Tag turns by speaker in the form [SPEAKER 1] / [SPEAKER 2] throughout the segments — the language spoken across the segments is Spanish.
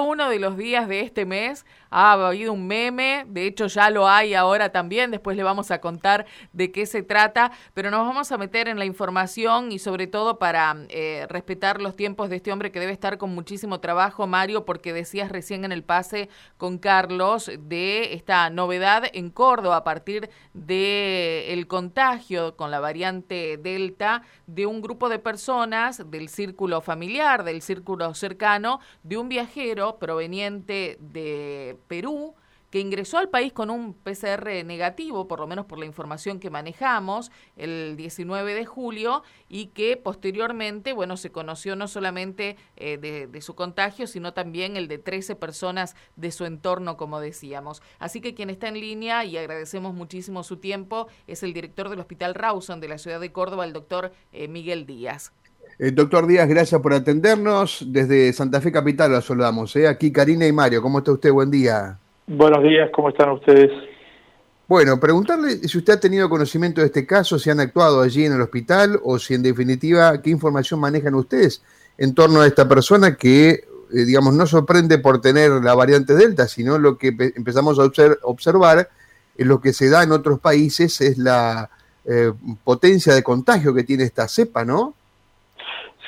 [SPEAKER 1] uno de los días de este mes ha habido un meme, de hecho ya lo hay ahora también, después le vamos a contar de qué se trata, pero nos vamos a meter en la información y sobre todo para eh, respetar los tiempos de este hombre que debe estar con muchísimo trabajo, Mario, porque decías recién en el pase con Carlos de esta novedad en Córdoba a partir del el contagio con la variante Delta de un grupo de personas del círculo familiar, del círculo cercano, de un viajero proveniente de Perú, que ingresó al país con un PCR negativo, por lo menos por la información que manejamos, el 19 de julio, y que posteriormente, bueno, se conoció no solamente eh, de, su contagio, sino también el de 13 personas de su entorno, como decíamos. Así que quien está en línea, y agradecemos muchísimo su tiempo, es el director del Hospital Rawson de la ciudad de Córdoba, el doctor eh, Miguel Díaz.
[SPEAKER 2] Eh, doctor Díaz, gracias por atendernos. Desde Santa Fe Capital lo saludamos. ¿eh? Aquí Karina y Mario, ¿cómo está usted? Buen día.
[SPEAKER 3] Buenos días, ¿cómo están ustedes?
[SPEAKER 2] Bueno, preguntarle si usted ha tenido conocimiento de este caso, si han actuado allí en el hospital o si en definitiva qué información manejan ustedes en torno a esta persona que, eh, digamos, no sorprende por tener la variante Delta, sino lo que empezamos a observar en lo que se da en otros países es la potencia de contagio que tiene esta cepa, ¿no?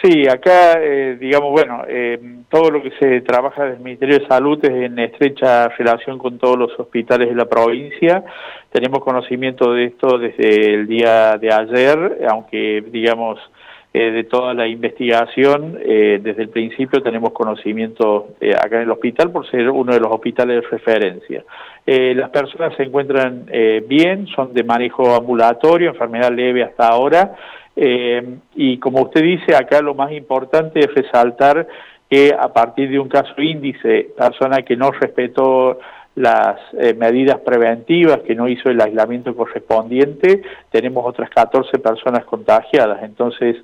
[SPEAKER 3] Sí, acá, eh, digamos, bueno, eh, todo lo que se trabaja desde el Ministerio de Salud es en estrecha relación con todos los hospitales de la provincia. Tenemos conocimiento de esto desde el día de ayer, aunque, digamos, eh, de toda la investigación, desde el principio tenemos conocimiento acá en el hospital por ser uno de los hospitales de referencia. las personas se encuentran bien, son de manejo ambulatorio, enfermedad leve hasta ahora. Eh, y como usted dice, acá lo más importante es resaltar que a partir de un caso índice, persona que no respetó las eh, medidas preventivas, que no hizo el aislamiento correspondiente, tenemos otras 14 personas contagiadas. Entonces,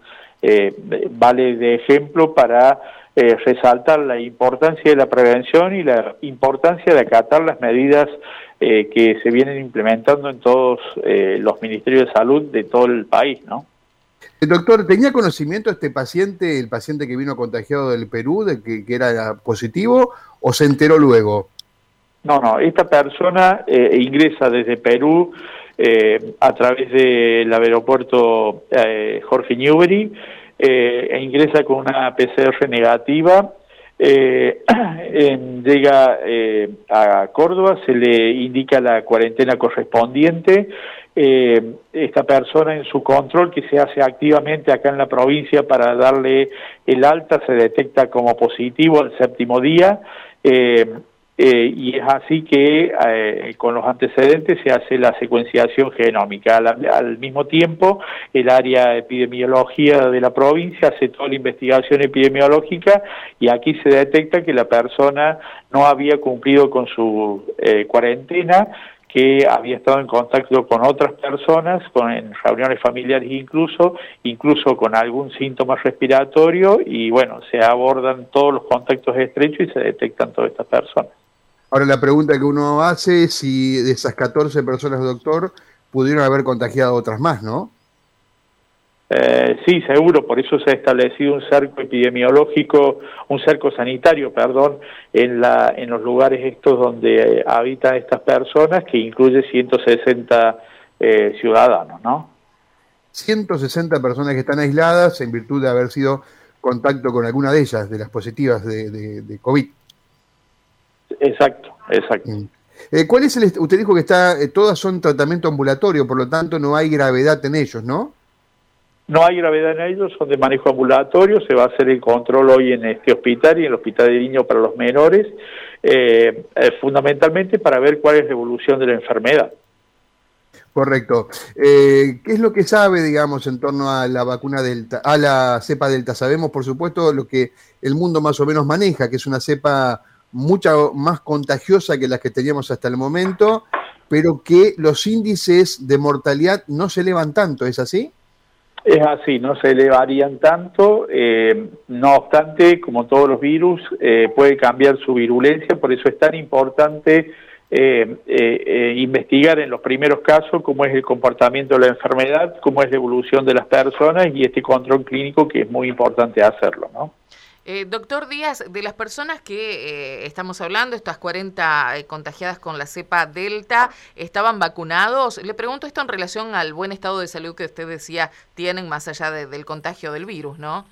[SPEAKER 3] eh, vale de ejemplo para resaltar la importancia de la prevención y la importancia de acatar las medidas que se vienen implementando en todos los ministerios de salud de todo el país, ¿no?
[SPEAKER 2] El doctor, ¿tenía conocimiento este paciente, el paciente que vino contagiado del Perú, de que, era positivo, o se enteró luego?
[SPEAKER 3] No, no, esta persona eh, ingresa desde Perú eh, a través del aeropuerto eh, Jorge Newbery e ingresa con una PCR negativa. llega a Córdoba, se le indica la cuarentena correspondiente eh, esta persona en su control que se hace activamente acá en la provincia para darle el alta, se detecta como positivo al séptimo día. Eh, eh, y es así que eh, con los antecedentes se hace la secuenciación genómica. Al, mismo tiempo, el área de epidemiología de la provincia hace toda la investigación epidemiológica y aquí se detecta que la persona no había cumplido con su cuarentena, que había estado en contacto con otras personas, con, en reuniones familiares incluso, incluso con algún síntoma respiratorio y bueno, se abordan todos los contactos estrechos y se detectan todas estas personas.
[SPEAKER 2] Ahora la pregunta que uno hace es si de esas 14 personas, doctor, pudieron haber contagiado otras más, ¿no?
[SPEAKER 3] Eh, sí, seguro, por eso se ha establecido un cerco epidemiológico, un cerco sanitario, perdón, en, la, en los lugares estos donde eh, habitan estas personas, que incluye 160 eh, ciudadanos, ¿no?
[SPEAKER 2] 160 personas que están aisladas en virtud de haber sido contacto con alguna de ellas, de las positivas de, de, COVID.
[SPEAKER 3] Exacto, exacto. Mm.
[SPEAKER 2] ¿Cuál es el, usted dijo que está, todas son tratamiento ambulatorio, por lo tanto no hay gravedad en ellos, ¿no?
[SPEAKER 3] No hay gravedad en ellos, son de manejo ambulatorio, se va a hacer el control hoy en este hospital y en el hospital de niños para los menores, eh, eh, fundamentalmente para ver cuál es la evolución de la enfermedad.
[SPEAKER 2] Correcto. Eh, ¿Qué es lo que sabe, digamos, en torno a la vacuna delta, a la cepa delta? Sabemos, por supuesto, lo que el mundo más o menos maneja, que es una cepa mucha más contagiosa que las que teníamos hasta el momento, pero que los índices de mortalidad no se elevan tanto, ¿es así?
[SPEAKER 3] Es así, no se elevarían tanto, eh, no obstante, como todos los virus, eh, puede cambiar su virulencia, por eso es tan importante eh, investigar en los primeros casos cómo es el comportamiento de la enfermedad, cómo es la evolución de las personas y este control clínico que es muy importante hacerlo, ¿no?
[SPEAKER 1] Eh, doctor Díaz, de las personas que eh, estamos hablando, estas 40 eh, contagiadas con la cepa Delta, ¿estaban vacunados? Le pregunto esto en relación al buen estado de salud que usted decía tienen más allá del contagio del virus, ¿no?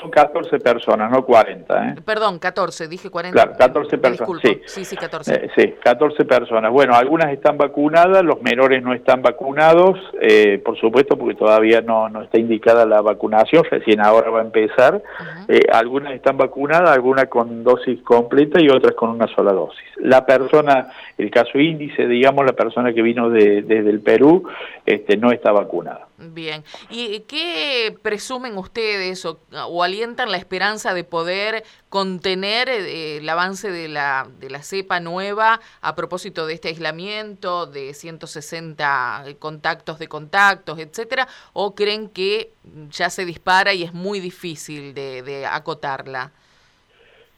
[SPEAKER 3] Son 14 personas, no 40. ¿eh?
[SPEAKER 1] Perdón, 14, dije 40.
[SPEAKER 3] Claro, 14 personas. Sí.
[SPEAKER 1] sí, sí, 14.
[SPEAKER 3] Eh, sí, 14 personas. Bueno, algunas están vacunadas, los menores no están vacunados, eh, por supuesto, porque todavía no, no está indicada la vacunación, recién ahora va a empezar. Eh, algunas están vacunadas, algunas con dosis completa y otras con una sola dosis. La persona, el caso índice, digamos, la persona que vino de, desde el Perú, este, no está vacunada.
[SPEAKER 1] Bien. ¿Y qué presumen ustedes o, o alientan la esperanza de poder contener eh, el avance de la, de la cepa nueva a propósito de este aislamiento, de 160 contactos de contactos, etcétera? ¿O creen que ya se dispara y es muy difícil de, de acotarla?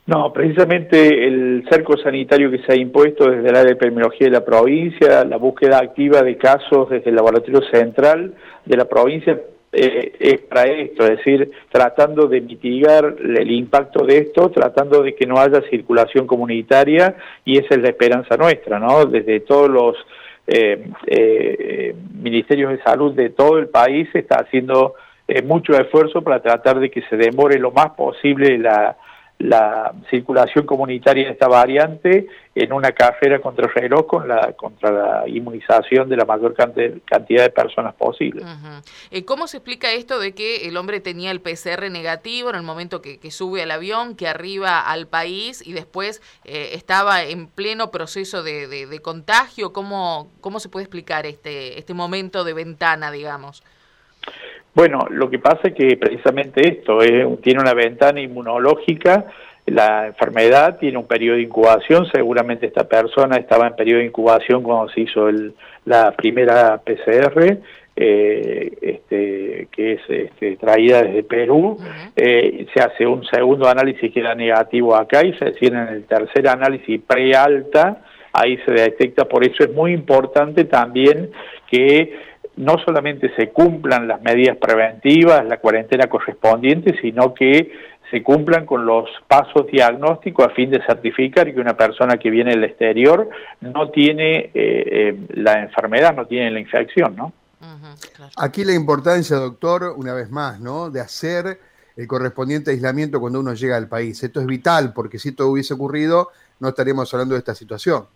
[SPEAKER 3] No, precisamente el cerco sanitario que se ha impuesto desde la epidemiología de la provincia, la búsqueda activa de casos desde el laboratorio central de la provincia eh, es para esto, es decir, tratando de mitigar el impacto de esto, tratando de que no haya circulación comunitaria y esa es la esperanza nuestra, ¿no? Desde todos los eh, eh, ministerios de salud de todo el país se está haciendo mucho esfuerzo para tratar de que se demore lo más posible la la circulación comunitaria de esta variante en una carrera contra el reloj con la, contra la inmunización de la mayor cantidad de personas posible.
[SPEAKER 1] Eh, ¿Cómo se explica esto de que el hombre tenía el PCR negativo en el momento que, sube al avión, que arriba al país y después eh, estaba en pleno proceso de, de, contagio? ¿Cómo, ¿Cómo se puede explicar este, este momento de ventana, digamos?
[SPEAKER 3] Bueno, lo que pasa es que precisamente esto eh, tiene una ventana inmunológica, la enfermedad tiene un periodo de incubación, seguramente esta persona estaba en periodo de incubación cuando se hizo el, la primera PCR, eh, este, que es este, traída desde Perú, eh, se hace un segundo análisis que era negativo acá y se decide en el tercer análisis prealta, ahí se detecta, por eso es muy importante también que no solamente se cumplan las medidas preventivas, la cuarentena correspondiente, sino que se cumplan con los pasos diagnósticos a fin de certificar que una persona que viene del exterior no tiene eh, eh, la enfermedad, no tiene la infección, ¿no?
[SPEAKER 2] Aquí la importancia, doctor, una vez más, ¿no? De hacer el correspondiente aislamiento cuando uno llega al país. Esto es vital, porque si esto hubiese ocurrido, no estaríamos hablando de esta situación.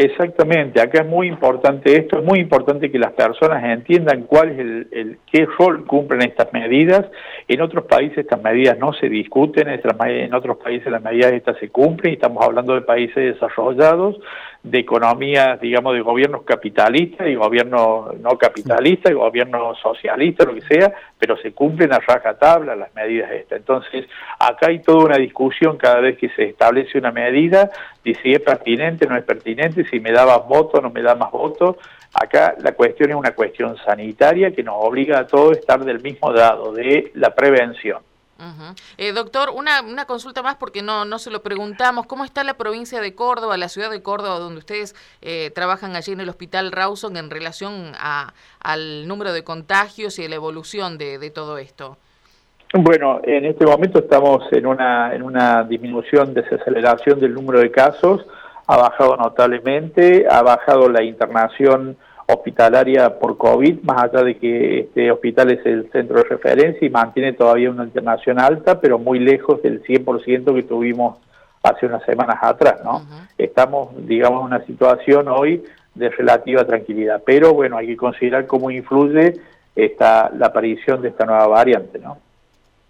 [SPEAKER 3] Exactamente, acá es muy importante esto, es muy importante que las personas entiendan cuál es el, qué rol cumplen estas medidas. En otros países estas medidas no se discuten, en otros países las medidas estas se cumplen, y estamos hablando de países desarrollados, de economías, digamos, de gobiernos capitalistas y gobiernos no capitalistas, y gobiernos socialistas, lo que sea, pero se cumplen a rajatabla las medidas estas. Entonces, acá hay toda una discusión cada vez que se establece una medida, de si es pertinente, no es pertinente, si me da más votos, no me da más votos. Acá la cuestión es una cuestión sanitaria que nos obliga a todos a estar del mismo lado, de la prevención.
[SPEAKER 1] Eh, doctor, una, una consulta más porque no, no se lo preguntamos. ¿Cómo está la provincia de Córdoba, la ciudad de Córdoba, donde ustedes eh, trabajan allí en el Hospital Rawson en relación a, al número de contagios y la evolución de, de todo esto?
[SPEAKER 3] Bueno, en este momento estamos en una, en una disminución, desaceleración del número de casos. Ha bajado notablemente, ha bajado la internación hospitalaria por COVID, más allá de que este hospital es el centro de referencia y mantiene todavía una internación alta, pero muy lejos del 100% que tuvimos hace unas semanas atrás, ¿no? Estamos, digamos, en una situación hoy de relativa tranquilidad, pero bueno, hay que considerar cómo influye esta, la aparición de esta nueva variante, ¿no?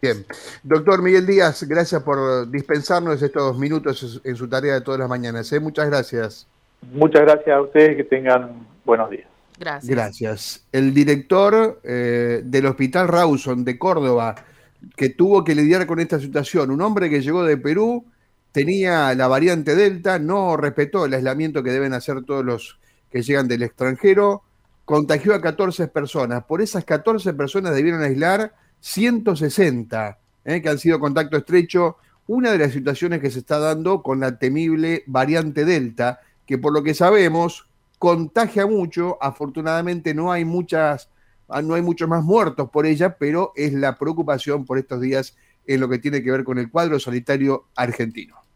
[SPEAKER 2] Bien. Doctor Miguel Díaz, gracias por dispensarnos estos minutos en su tarea de todas las mañanas. ¿eh? Muchas gracias.
[SPEAKER 3] Muchas gracias a ustedes, que tengan buenos días.
[SPEAKER 2] Gracias. Gracias. El director eh, del Hospital Rawson de Córdoba, que tuvo que lidiar con esta situación, un hombre que llegó de Perú, tenía la variante Delta, no respetó el aislamiento que deben hacer todos los que llegan del extranjero, contagió a 14 personas. Por esas 14 personas debieron aislar 160 eh, que han sido contacto estrecho. Una de las situaciones que se está dando con la temible variante Delta, que por lo que sabemos contagia mucho, afortunadamente no hay muchas, no hay muchos más muertos por ella, pero es la preocupación por estos días en lo que tiene que ver con el cuadro sanitario argentino.